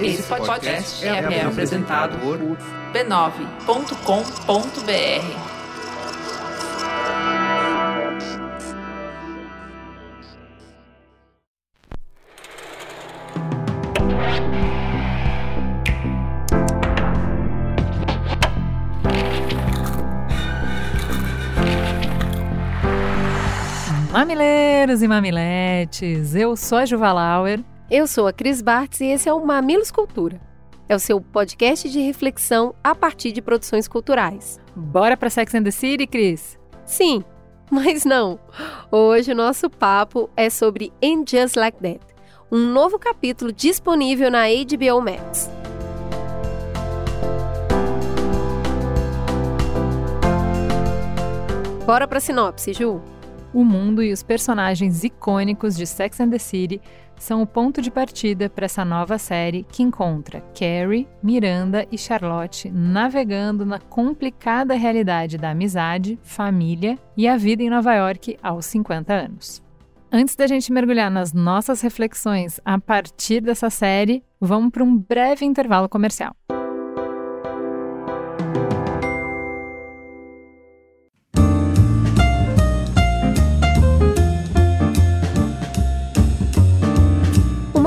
Esse podcast é, é apresentado por b9.com.br. Mamileiros e mamiletes, eu sou a Juva Lauer. Eu sou a Cris Bartz e esse é o Mamilos Cultura. É o seu podcast de reflexão a partir de produções culturais. Bora para Sex and the City, Cris? Sim, mas não. Hoje o nosso papo é sobre And Just Like That, um novo capítulo disponível na HBO Max. Bora para sinopse, Ju. O mundo e os personagens icônicos de Sex and the City são o ponto de partida para essa nova série que encontra Carrie, Miranda e Charlotte navegando na complicada realidade da amizade, família e a vida em Nova York aos 50 anos. Antes da gente mergulhar nas nossas reflexões a partir dessa série, vamos para um breve intervalo comercial.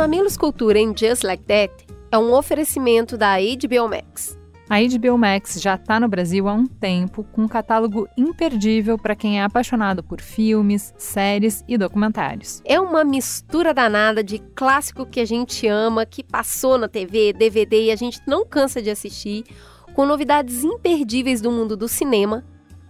Mamilos Cultura em Just Like That é um oferecimento da HBO Max. A HBO Max já está no Brasil há um tempo, com um catálogo imperdível para quem é apaixonado por filmes, séries e documentários. É uma mistura danada de clássico que a gente ama, que passou na TV, DVD e a gente não cansa de assistir, com novidades imperdíveis do mundo do cinema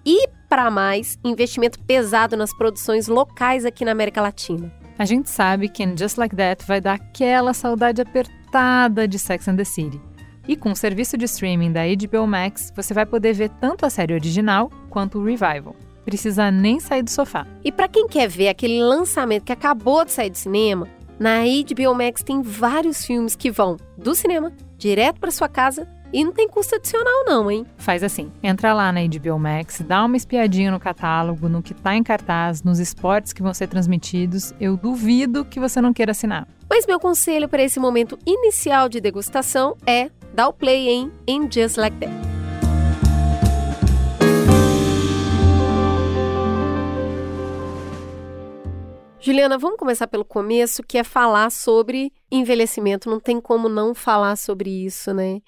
e, para mais, investimento pesado nas produções locais aqui na América Latina. A gente sabe que in Just Like That vai dar aquela saudade apertada de Sex and the City. E com o serviço de streaming da HBO Max, você vai poder ver tanto a série original quanto o revival. Precisa nem sair do sofá. E para quem quer ver aquele lançamento que acabou de sair do cinema, na HBO Max tem vários filmes que vão do cinema direto para sua casa e não tem custo adicional não, hein? Faz assim, entra lá na HBO Max, dá uma espiadinha no catálogo, no que tá em cartaz, nos esportes que vão ser transmitidos. Eu duvido que você não queira assinar. Mas meu conselho para esse momento inicial de degustação é dar o play em In Just Like That. Juliana, vamos começar pelo começo, que é falar sobre envelhecimento. Não tem como não falar sobre isso, né?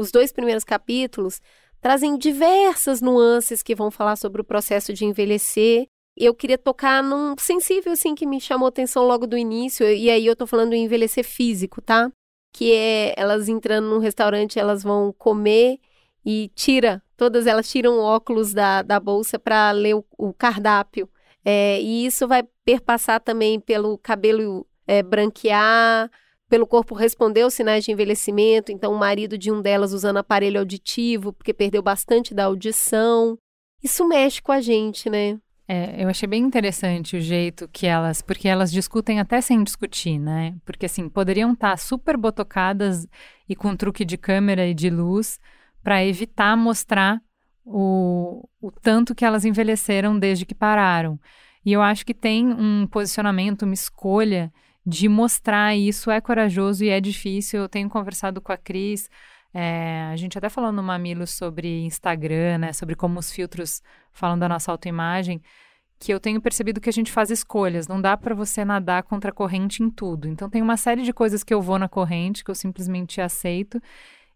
Os dois primeiros capítulos trazem diversas nuances que vão falar sobre o processo de envelhecer. Eu queria tocar num sensível assim que me chamou atenção logo do início, e aí eu tô falando do envelhecer físico, tá? Que é elas entrando num restaurante, elas vão comer e tira, todas elas tiram óculos da, da bolsa para ler o, o cardápio. É, e isso vai perpassar também pelo cabelo é, branquear, pelo corpo responder aos sinais de envelhecimento, então o marido de um delas usando aparelho auditivo, porque perdeu bastante da audição. Isso mexe com a gente, né? É, eu achei bem interessante o jeito que elas, porque elas discutem até sem discutir, né? Porque assim, poderiam estar tá super botocadas e com truque de câmera e de luz para evitar mostrar o, o tanto que elas envelheceram desde que pararam. E eu acho que tem um posicionamento, uma escolha de mostrar isso é corajoso e é difícil. Eu tenho conversado com a Cris, é, a gente até falou no Mamilo sobre Instagram, né, sobre como os filtros falam da nossa autoimagem, que eu tenho percebido que a gente faz escolhas, não dá para você nadar contra a corrente em tudo. Então tem uma série de coisas que eu vou na corrente, que eu simplesmente aceito,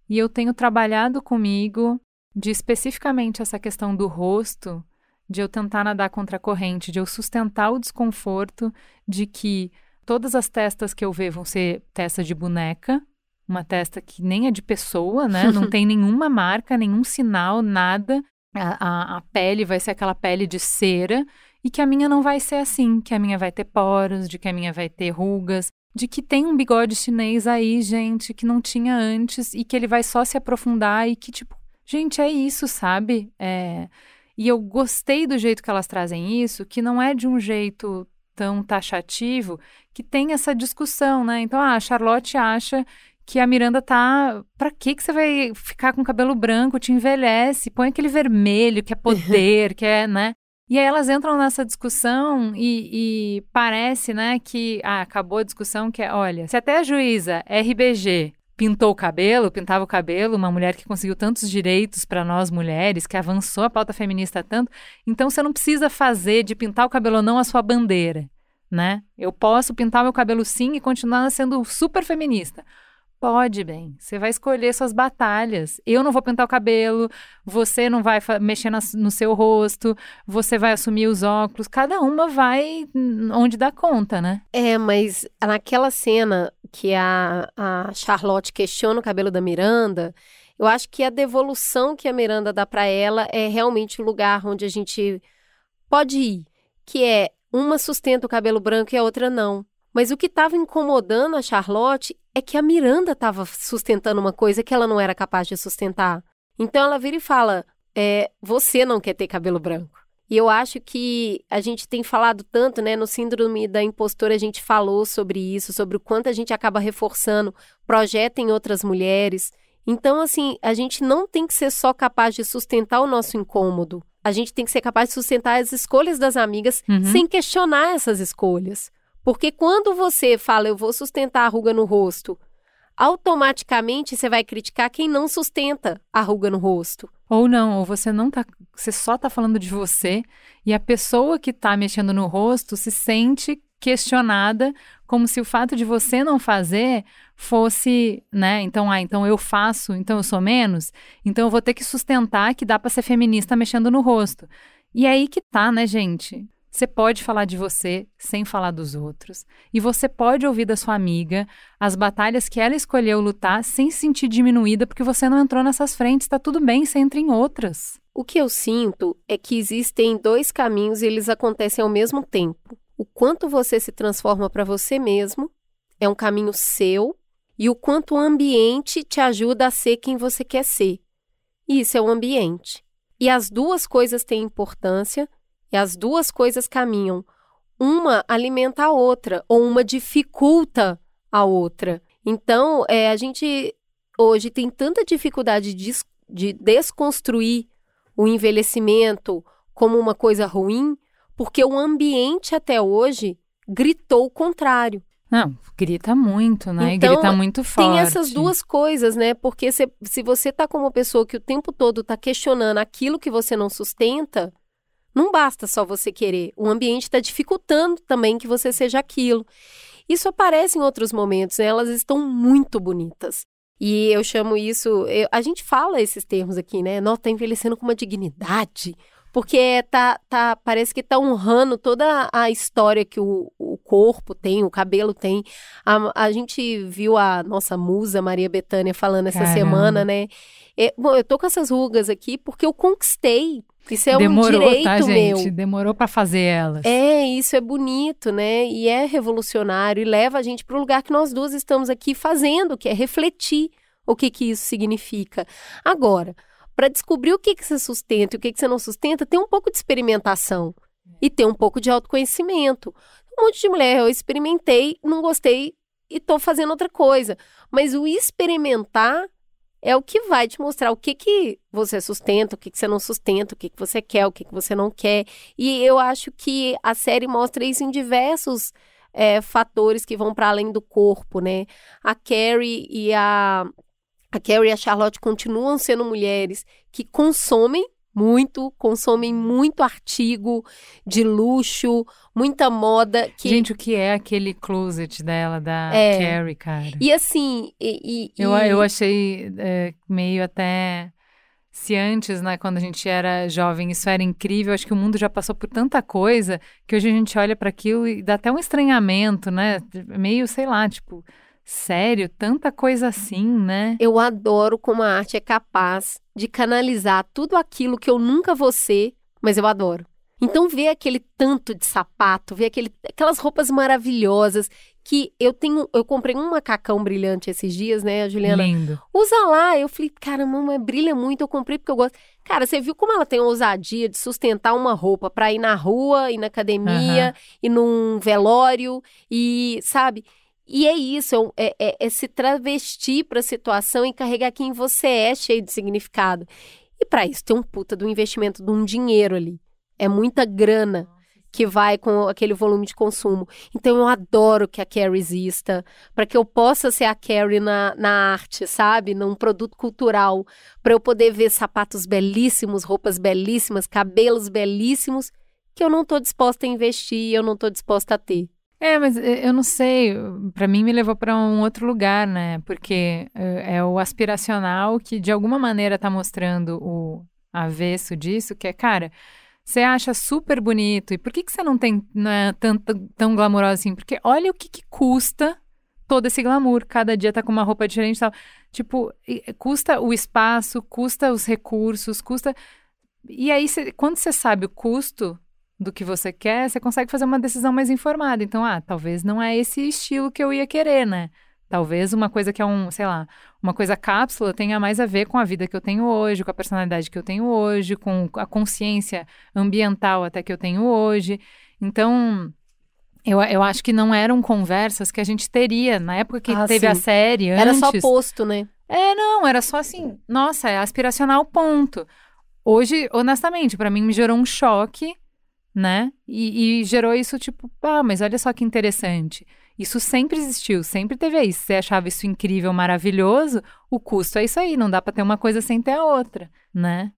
e eu tenho trabalhado comigo de especificamente essa questão do rosto, de eu tentar nadar contra a corrente, de eu sustentar o desconforto de que Todas as testas que eu ver vão ser testas de boneca, uma testa que nem é de pessoa, né? Não tem nenhuma marca, nenhum sinal, nada. A, a, a, pele vai ser aquela pele de cera e que a minha não vai ser assim, que a minha vai ter poros, de que a minha vai ter rugas, de que tem um bigode chinês aí, gente, que não tinha antes e que ele vai só se aprofundar e que, tipo, gente, é isso, sabe? É... E eu gostei do jeito que elas trazem isso, que não é de um jeito tão taxativo que tem essa discussão, né? Então, ah, a Charlotte acha que a Miranda tá. Pra que que você vai ficar com cabelo branco? Te envelhece, põe aquele vermelho que é poder, que é, né? E aí elas entram nessa discussão e, e parece, né, que ah, acabou a discussão que é, olha, se até a juíza RBG pintou o cabelo, pintava o cabelo, uma mulher que conseguiu tantos direitos para nós mulheres, que avançou a pauta feminista tanto, então você não precisa fazer de pintar o cabelo ou não a sua bandeira, né? Eu posso pintar meu cabelo sim e continuar sendo super feminista. Pode, bem. Você vai escolher suas batalhas. Eu não vou pintar o cabelo, você não vai mexer no seu rosto, você vai assumir os óculos. Cada uma vai onde dá conta, né? É, mas naquela cena que a, a Charlotte questiona o cabelo da Miranda, eu acho que a devolução que a Miranda dá para ela é realmente o lugar onde a gente pode ir, que é uma sustenta o cabelo branco e a outra não. Mas o que estava incomodando a Charlotte é que a Miranda estava sustentando uma coisa que ela não era capaz de sustentar. Então ela vira e fala: é, Você não quer ter cabelo branco. E eu acho que a gente tem falado tanto, né? No Síndrome da Impostora, a gente falou sobre isso, sobre o quanto a gente acaba reforçando, projeta em outras mulheres. Então, assim, a gente não tem que ser só capaz de sustentar o nosso incômodo. A gente tem que ser capaz de sustentar as escolhas das amigas uhum. sem questionar essas escolhas. Porque quando você fala, eu vou sustentar a ruga no rosto, automaticamente você vai criticar quem não sustenta a ruga no rosto. Ou não, ou você não tá, você só tá falando de você e a pessoa que tá mexendo no rosto se sente questionada como se o fato de você não fazer fosse, né? Então, ah, então eu faço, então eu sou menos, então eu vou ter que sustentar que dá para ser feminista mexendo no rosto. E é aí que tá, né, gente? Você pode falar de você sem falar dos outros. E você pode ouvir da sua amiga as batalhas que ela escolheu lutar sem se sentir diminuída porque você não entrou nessas frentes. Está tudo bem, você entra em outras. O que eu sinto é que existem dois caminhos e eles acontecem ao mesmo tempo. O quanto você se transforma para você mesmo é um caminho seu e o quanto o ambiente te ajuda a ser quem você quer ser. Isso é o ambiente. E as duas coisas têm importância e as duas coisas caminham. Uma alimenta a outra, ou uma dificulta a outra. Então, é, a gente hoje tem tanta dificuldade de, de desconstruir o envelhecimento como uma coisa ruim, porque o ambiente até hoje gritou o contrário. Não, grita muito, né? Então, grita muito forte. Tem essas duas coisas, né? Porque se, se você tá como uma pessoa que o tempo todo tá questionando aquilo que você não sustenta, não basta só você querer, o ambiente está dificultando também que você seja aquilo. Isso aparece em outros momentos, né? elas estão muito bonitas. E eu chamo isso, eu, a gente fala esses termos aqui, né? Não, tá envelhecendo com uma dignidade, porque tá, tá, parece que tá honrando toda a história que o, o corpo tem, o cabelo tem. A, a gente viu a nossa musa Maria Bethânia falando essa Caramba. semana, né? É, bom, eu tô com essas rugas aqui porque eu conquistei isso é Demorou, um direito tá, gente? meu. Demorou para fazer elas. É, isso é bonito, né? E é revolucionário e leva a gente para o lugar que nós duas estamos aqui fazendo, que é refletir o que que isso significa. Agora, para descobrir o que que você sustenta e o que que você não sustenta, tem um pouco de experimentação e tem um pouco de autoconhecimento. Um monte de mulher, eu experimentei, não gostei e estou fazendo outra coisa. Mas o experimentar é o que vai te mostrar o que, que você sustenta, o que, que você não sustenta, o que, que você quer, o que, que você não quer. E eu acho que a série mostra isso em diversos é, fatores que vão para além do corpo, né? A Carrie e a. A Carrie e a Charlotte continuam sendo mulheres que consomem muito, consomem muito artigo de luxo, muita moda. Que... Gente, o que é aquele closet dela, da é. Carrie, cara? E assim. E, e, eu, eu achei é, meio até. Se antes, né, quando a gente era jovem, isso era incrível, acho que o mundo já passou por tanta coisa que hoje a gente olha para aquilo e dá até um estranhamento, né? Meio, sei lá, tipo, Sério, tanta coisa assim, né? Eu adoro como a arte é capaz de canalizar tudo aquilo que eu nunca vou ser, mas eu adoro. Então, ver aquele tanto de sapato, ver aquele, aquelas roupas maravilhosas que eu tenho. Eu comprei um macacão brilhante esses dias, né, Juliana? Lindo. Usa lá. Eu falei, cara, mamãe, brilha muito. Eu comprei porque eu gosto. Cara, você viu como ela tem a ousadia de sustentar uma roupa para ir na rua, ir na academia, uhum. ir num velório e, sabe? E é isso, é, é, é se travestir para a situação e carregar quem você é cheio de significado. E para isso tem um puta do investimento de um dinheiro ali. É muita grana que vai com aquele volume de consumo. Então eu adoro que a Carrie exista, para que eu possa ser a Carrie na, na arte, sabe? Num produto cultural, para eu poder ver sapatos belíssimos, roupas belíssimas, cabelos belíssimos, que eu não estou disposta a investir, eu não estou disposta a ter. É, mas eu não sei, para mim me levou para um outro lugar, né? Porque é o aspiracional que de alguma maneira está mostrando o avesso disso, que é, cara, você acha super bonito. E por que, que você não tem não é, tanto, tão glamouroso assim? Porque olha o que, que custa todo esse glamour. Cada dia tá com uma roupa diferente e tal. Tipo, custa o espaço, custa os recursos, custa. E aí, cê, quando você sabe o custo do que você quer, você consegue fazer uma decisão mais informada. Então, ah, talvez não é esse estilo que eu ia querer, né? Talvez uma coisa que é um, sei lá, uma coisa cápsula tenha mais a ver com a vida que eu tenho hoje, com a personalidade que eu tenho hoje, com a consciência ambiental até que eu tenho hoje. Então, eu, eu acho que não eram conversas que a gente teria na época que ah, teve sim. a série. Antes, era só posto, né? É, não, era só assim, nossa, é aspiracional, ponto. Hoje, honestamente, para mim me gerou um choque, né? E, e gerou isso, tipo, ah, mas olha só que interessante. Isso sempre existiu, sempre teve aí. Se você achava isso incrível, maravilhoso, o custo é isso aí, não dá para ter uma coisa sem ter a outra, né?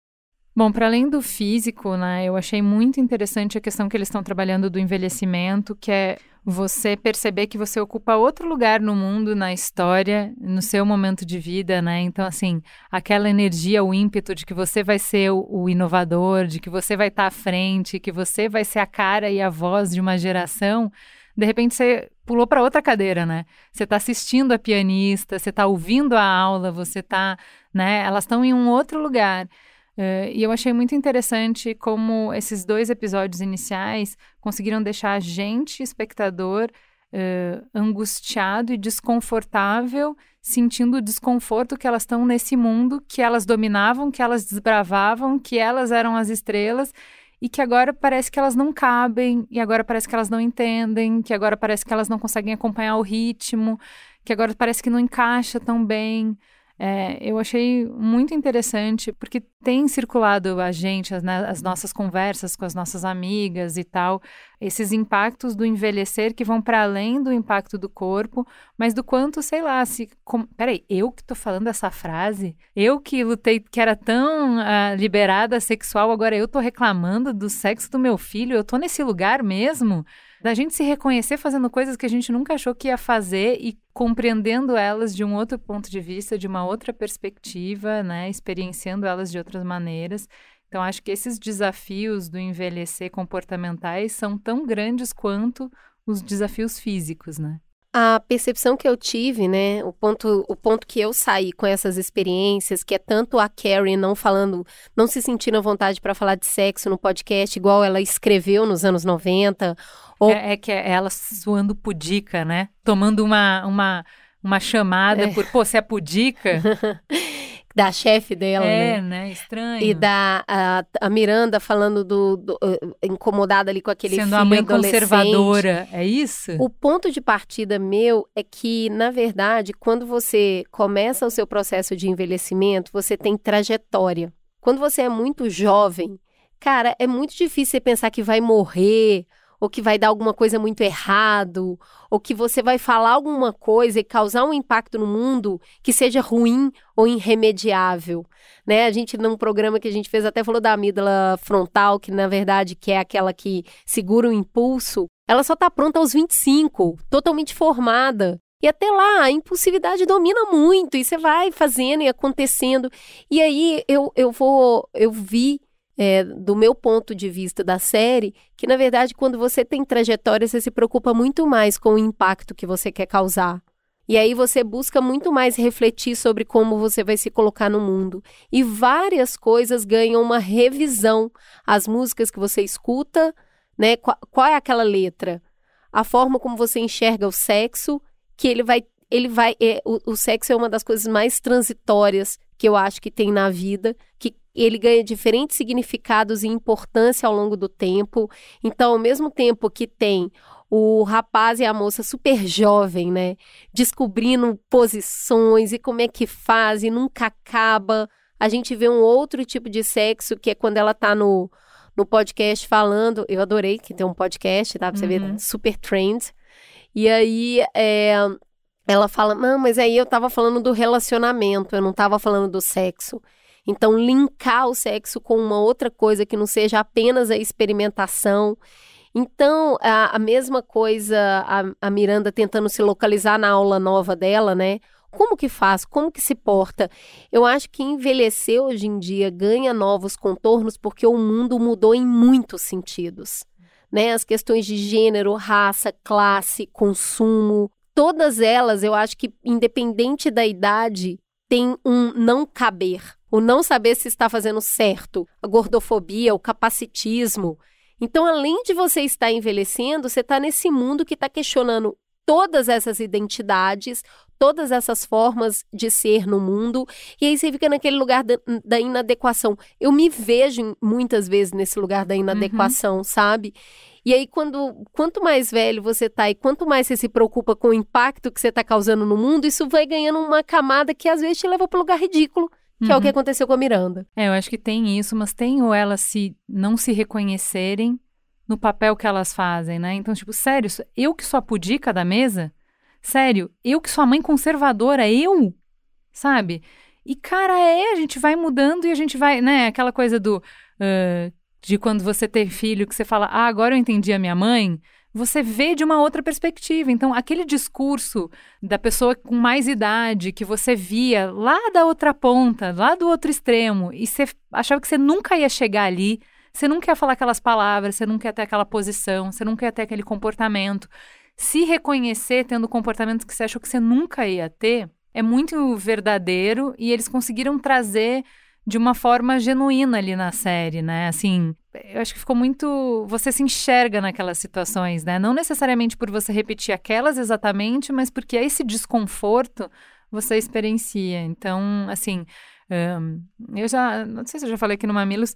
Bom, para além do físico, né, eu achei muito interessante a questão que eles estão trabalhando do envelhecimento, que é você perceber que você ocupa outro lugar no mundo, na história, no seu momento de vida, né? Então, assim, aquela energia, o ímpeto de que você vai ser o, o inovador, de que você vai estar tá à frente, que você vai ser a cara e a voz de uma geração, de repente você pulou para outra cadeira, né? Você está assistindo a pianista, você está ouvindo a aula, você está, né? Elas estão em um outro lugar. Uh, e eu achei muito interessante como esses dois episódios iniciais conseguiram deixar a gente, espectador, uh, angustiado e desconfortável, sentindo o desconforto que elas estão nesse mundo que elas dominavam, que elas desbravavam, que elas eram as estrelas e que agora parece que elas não cabem, e agora parece que elas não entendem, que agora parece que elas não conseguem acompanhar o ritmo, que agora parece que não encaixa tão bem. É, eu achei muito interessante, porque tem circulado a gente, as, né, as, nossas conversas com as nossas amigas e tal, esses impactos do envelhecer que vão para além do impacto do corpo, mas do quanto, sei lá, se. Com, peraí, eu que tô falando essa frase? Eu que lutei, que era tão uh, liberada sexual, agora eu tô reclamando do sexo do meu filho, eu tô nesse lugar mesmo? Da gente se reconhecer fazendo coisas que a gente nunca achou que ia fazer e compreendendo elas de um outro ponto de vista, de uma outra perspectiva, né, experienciando elas de outras maneiras. Então acho que esses desafios do envelhecer comportamentais são tão grandes quanto os desafios físicos, né? A percepção que eu tive, né, o ponto, o ponto que eu saí com essas experiências, que é tanto a Carrie não falando, não se sentindo à vontade para falar de sexo no podcast, igual ela escreveu nos anos 90. Ou... É, é que é ela suando pudica, né? Tomando uma, uma, uma chamada é. por, pô, você é pudica? da chefe dela, é, né? né? Estranho. E da a, a Miranda falando do, do uh, incomodada ali com aquele Sendo filho a mãe conservadora, é isso? O ponto de partida meu é que, na verdade, quando você começa o seu processo de envelhecimento, você tem trajetória. Quando você é muito jovem, cara, é muito difícil você pensar que vai morrer ou que vai dar alguma coisa muito errado, ou que você vai falar alguma coisa e causar um impacto no mundo que seja ruim ou irremediável, né? A gente num programa que a gente fez até falou da amígdala frontal, que na verdade que é aquela que segura o impulso. Ela só está pronta aos 25, totalmente formada. E até lá, a impulsividade domina muito, e você vai fazendo e acontecendo. E aí eu, eu vou, eu vi é, do meu ponto de vista da série, que na verdade, quando você tem trajetória, você se preocupa muito mais com o impacto que você quer causar. E aí você busca muito mais refletir sobre como você vai se colocar no mundo. E várias coisas ganham uma revisão. As músicas que você escuta, né? Qual, qual é aquela letra? A forma como você enxerga o sexo, que ele vai. Ele vai. É, o, o sexo é uma das coisas mais transitórias que eu acho que tem na vida, que ele ganha diferentes significados e importância ao longo do tempo. Então, ao mesmo tempo que tem o rapaz e a moça super jovem, né, descobrindo posições e como é que faz e nunca acaba. A gente vê um outro tipo de sexo que é quando ela tá no no podcast falando. Eu adorei que tem um podcast, tá? Pra você Uhum. ver, super trend. E aí, é, ela fala, não, mas aí eu tava falando do relacionamento, eu não tava falando do sexo. Então, linkar o sexo com uma outra coisa que não seja apenas a experimentação. Então, a, a mesma coisa, a, a Miranda tentando se localizar na aula nova dela, né? Como que faz? Como que se porta? Eu acho que envelhecer hoje em dia ganha novos contornos porque o mundo mudou em muitos sentidos. Né? As questões de gênero, raça, classe, consumo, todas elas, eu acho que, independente da idade, tem um não caber. O não saber se está fazendo certo, a gordofobia, o capacitismo. Então, além de você estar envelhecendo, você está nesse mundo que está questionando todas essas identidades, todas essas formas de ser no mundo, e aí você fica naquele lugar da, da inadequação. Eu me vejo muitas vezes nesse lugar da inadequação, sabe? E aí, quando, quanto mais velho você tá e quanto mais você se preocupa com o impacto que você tá causando no mundo, isso vai ganhando uma camada que às vezes te leva para lugar ridículo, que é o que aconteceu com a Miranda. É, eu acho que tem isso, mas tem o elas se não se reconhecerem no papel que elas fazem, né? Então, tipo, sério, eu que sou a pudica da mesa? Sério, eu que sou a mãe conservadora, eu? Sabe? E, cara, é, a gente vai mudando e a gente vai, né? Aquela coisa do. ah, de quando você ter filho, que você fala, ah, agora eu entendi a minha mãe. Você vê de uma outra perspectiva. Então, aquele discurso da pessoa com mais idade que você via lá da outra ponta, lá do outro extremo, e você achava que você nunca ia chegar ali, você nunca ia falar aquelas palavras, você nunca ia ter aquela posição, você nunca ia ter aquele comportamento. Se reconhecer tendo comportamentos que você achou que você nunca ia ter, é muito verdadeiro e eles conseguiram trazer de uma forma genuína ali na série, né? Assim, eu acho que ficou muito. Você se enxerga naquelas situações, né? Não necessariamente por você repetir aquelas exatamente, mas porque esse desconforto você experiencia. Então, assim, hum, eu já. Não sei se eu já falei aqui no Mamilos.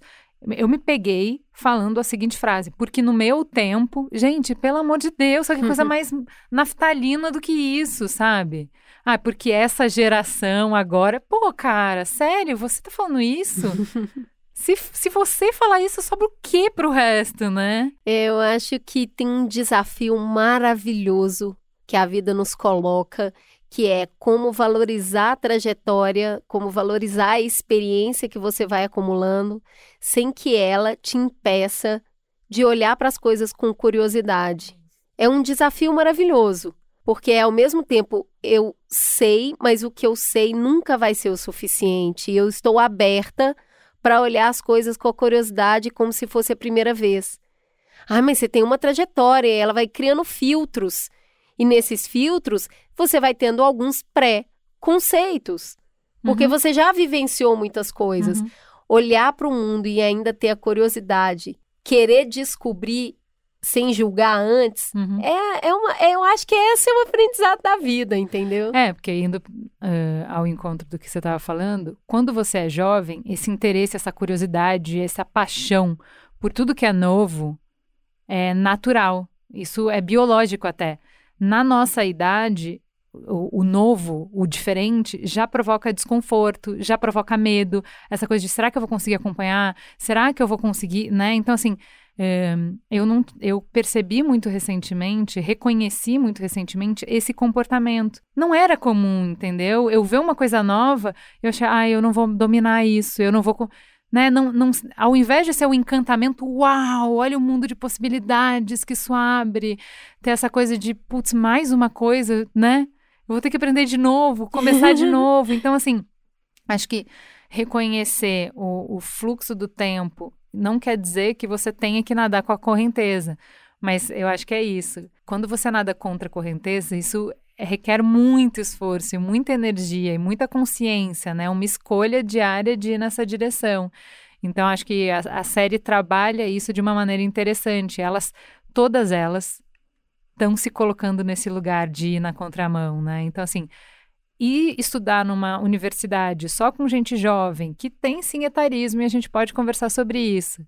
Eu me peguei falando a seguinte frase, porque no meu tempo, gente, pelo amor de Deus, que coisa mais naftalina do que isso, sabe? Ah, porque essa geração agora. Pô, cara, sério, você tá falando isso? se, se você falar isso, sobra o quê pro resto, né? Eu acho que tem um desafio maravilhoso que a vida nos coloca, que é como valorizar a trajetória, como valorizar a experiência que você vai acumulando, sem que ela te impeça de olhar para as coisas com curiosidade. É um desafio maravilhoso, porque ao mesmo tempo eu sei, mas o que eu sei nunca vai ser o suficiente. Eu estou aberta para olhar as coisas com a curiosidade como se fosse a primeira vez. Ah, mas você tem uma trajetória, ela vai criando filtros. E nesses filtros, você vai tendo alguns pré-conceitos. Porque Uhum. você já vivenciou muitas coisas. Uhum. Olhar para o mundo e ainda ter a curiosidade, querer descobrir sem julgar antes, Uhum. é, é uma, é- eu acho que esse é o aprendizado da vida, entendeu? É, porque indo eh, ao encontro do que você estava falando, quando você é jovem, esse interesse, essa curiosidade, essa paixão por tudo que é novo é natural. Isso é biológico até. Na nossa idade, o, o novo, o diferente, já provoca desconforto, já provoca medo. Essa coisa de será que eu vou conseguir acompanhar? Será que eu vou conseguir, né? Então, assim, eu não, eu percebi muito recentemente, reconheci muito recentemente esse comportamento. Não era comum, entendeu? Eu ver uma coisa nova, eu achei, ah, eu não vou dominar isso, eu não vou, né? Não, não, ao invés de ser um encantamento, uau, olha o mundo de possibilidades que isso abre, ter essa coisa de, putz, mais uma coisa, né? Eu vou ter que aprender de novo, começar de novo. Então, assim, acho que reconhecer o, o fluxo do tempo não quer dizer que você tenha que nadar com a correnteza. Mas eu acho que é isso. Quando você nada contra a correnteza, isso requer muito esforço, muita energia e muita consciência, né? Uma escolha diária de ir nessa direção. Então, acho que a, a série trabalha isso de uma maneira interessante. Elas, todas elas, estão se colocando nesse lugar de ir na contramão, né? Então, assim, e estudar numa universidade só com gente jovem, que tem sim etarismo, e a gente pode conversar sobre isso,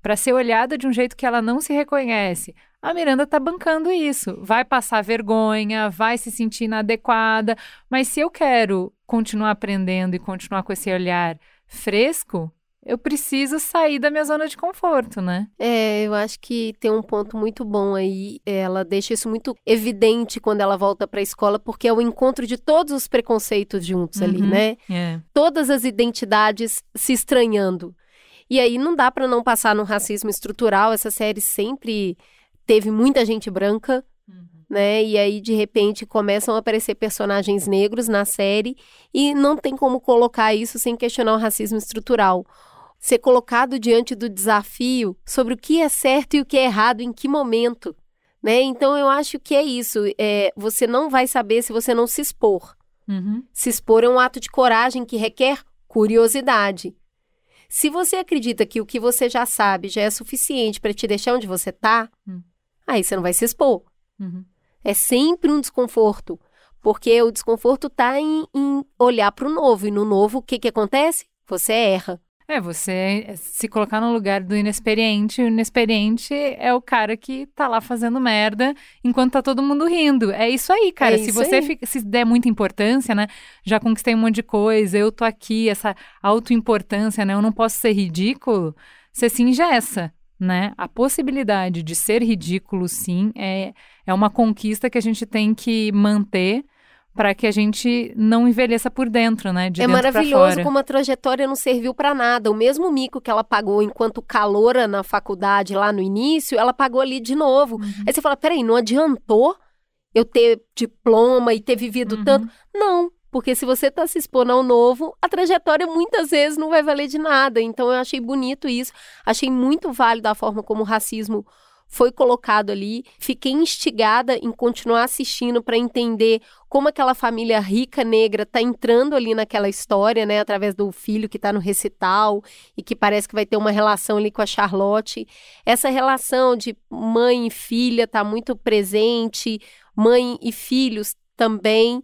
para ser olhada de um jeito que ela não se reconhece. A Miranda tá bancando isso. Vai passar vergonha, vai se sentir inadequada, mas se eu quero continuar aprendendo e continuar com esse olhar fresco, eu preciso sair da minha zona de conforto, né? É, eu acho que tem um ponto muito bom aí. Ela deixa isso muito evidente quando ela volta para a escola, porque é o encontro de todos os preconceitos juntos ali, Uhum. né? É. Todas as identidades se estranhando. E aí não dá para não passar no racismo estrutural. Essa série sempre teve muita gente branca, né? E aí, de repente, começam a aparecer personagens negros na série e não tem como colocar isso sem questionar o racismo estrutural. Ser colocado diante do desafio sobre o que é certo e o que é errado, em que momento, né? Então, eu acho que é isso. É, você não vai saber se você não se expor. Uhum. Se expor é um ato de coragem que requer curiosidade. Se você acredita que o que você já sabe já é suficiente para te deixar onde você está, Hum. aí você não vai se expor. Uhum. É sempre um desconforto, porque o desconforto está em, em olhar para o novo. E no novo, o que, que acontece? Você erra. É, você se colocar no lugar do inexperiente. O inexperiente é o cara que tá lá fazendo merda enquanto tá todo mundo rindo. É isso aí, cara. É se você fica- se der muita importância, né? Já conquistei um monte de coisa, eu tô aqui, essa autoimportância, né? Eu não posso ser ridículo. Você se ingessa, né? A possibilidade de ser ridículo, sim, é, é uma conquista que a gente tem que manter para que a gente não envelheça por dentro, né? De é dentro maravilhoso como a trajetória não serviu para nada. O mesmo mico que ela pagou enquanto caloura na faculdade lá no início, ela pagou ali de novo. Uhum. Aí você fala: peraí, não adiantou eu ter diploma e ter vivido Uhum. tanto? Não. Porque se você está se expondo ao novo, a trajetória muitas vezes não vai valer de nada. Então eu achei bonito isso. Achei muito válido a forma como o racismo foi colocado ali. Fiquei instigada em continuar assistindo para entender como aquela família rica negra está entrando ali naquela história, né, através do filho que está no recital e que parece que vai ter uma relação ali com a Charlotte. Essa relação de mãe e filha está muito presente, mãe e filhos também,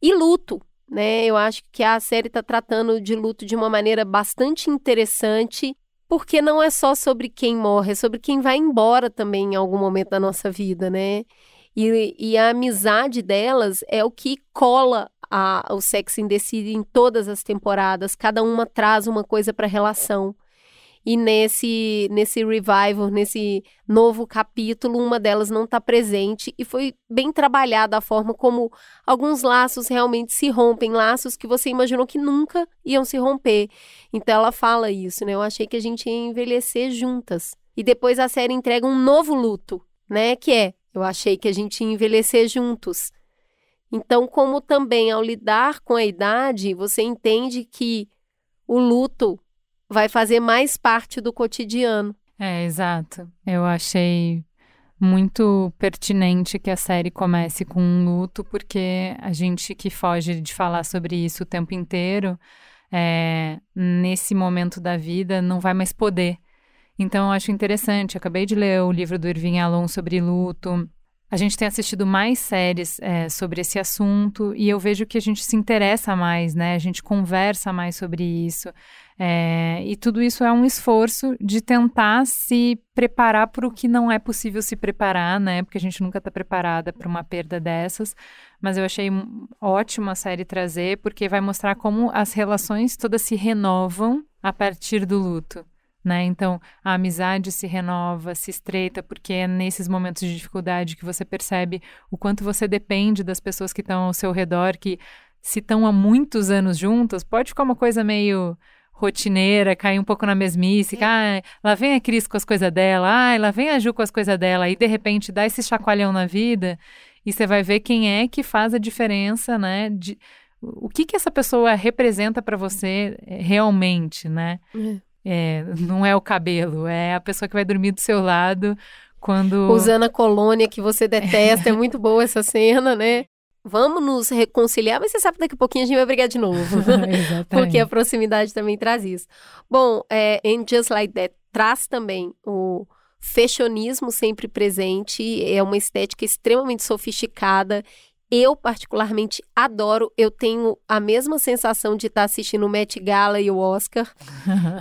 e luto. Né? Eu acho que a série está tratando de luto de uma maneira bastante interessante, porque não é só sobre quem morre, é sobre quem vai embora também em algum momento da nossa vida, né? E, e a amizade delas é o que cola a, o Sex and the City em todas as temporadas. Cada uma traz uma coisa para a relação. E nesse, nesse revival, nesse novo capítulo, uma delas não está presente e foi bem trabalhada a forma como alguns laços realmente se rompem, laços que você imaginou que nunca iam se romper. Então ela fala isso, né? Eu achei que a gente ia envelhecer juntas. E depois a série entrega um novo luto, né? Que é, eu achei que a gente ia envelhecer juntos. Então, como também ao lidar com a idade, você entende que o luto vai fazer mais parte do cotidiano. É, exato. Eu achei muito pertinente que a série comece com um luto, porque a gente que foge de falar sobre isso o tempo inteiro, é, nesse momento da vida, não vai mais poder. Então, eu acho interessante. Acabei de ler o livro do Irving Alon sobre luto. A gente tem assistido mais séries é, sobre esse assunto e eu vejo que a gente se interessa mais, né? A gente conversa mais sobre isso. É, e tudo isso é um esforço de tentar se preparar para o que não é possível se preparar, né? Porque a gente nunca está preparada para uma perda dessas. Mas eu achei ótimo a série trazer, porque vai mostrar como as relações todas se renovam a partir do luto. Né? Então, a amizade se renova, se estreita, porque é nesses momentos de dificuldade que você percebe o quanto você depende das pessoas que estão ao seu redor, que se estão há muitos anos juntas, pode ficar uma coisa meio rotineira, cair um pouco na mesmice, que, ah, lá vem a Cris com as coisas dela, ah, lá vem a Ju com as coisas dela, e de repente dá esse chacoalhão na vida, e você vai ver quem é que faz a diferença, né? De, o que que essa pessoa representa para você eh, realmente, né? É, não é o cabelo, é a pessoa que vai dormir do seu lado quando. Usando a colônia que você detesta, é muito boa essa cena, né? Vamos nos reconciliar, mas você sabe que daqui a pouquinho a gente vai brigar de novo. Exatamente. Porque a proximidade também traz isso. Bom, é, em Just Like That traz também o fashionismo sempre presente, é uma estética extremamente sofisticada. Eu, particularmente, adoro. Eu tenho a mesma sensação de estar assistindo o Met Gala e o Oscar,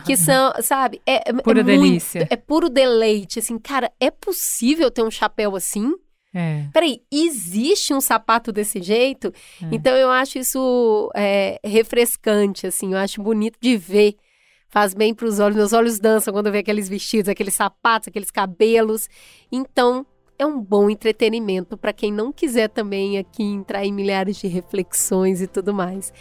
que são, sabe, é, é Pura muito- delícia. é puro deleite. Assim, cara, é possível ter um chapéu assim? É. Peraí, existe um sapato desse jeito? É. Então eu acho isso é, refrescante, assim, eu acho bonito de ver. faz bem para os olhos. Meus olhos dançam quando eu vejo aqueles vestidos, aqueles sapatos, aqueles cabelos. Então, é um bom entretenimento para quem não quiser também aqui entrar em milhares de reflexões e tudo mais.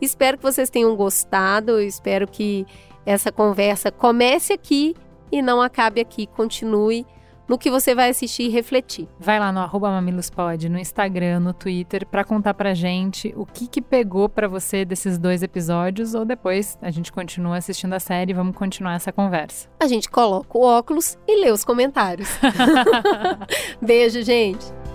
Espero que vocês tenham gostado, espero que essa conversa comece aqui e não acabe aqui, continue no que você vai assistir e refletir. Vai lá no arroba mamilospod, no Instagram, no Twitter, para contar pra gente o que, que pegou para você desses dois episódios, ou depois a gente continua assistindo a série e vamos continuar essa conversa. A gente coloca o óculos e lê os comentários. Beijo, gente!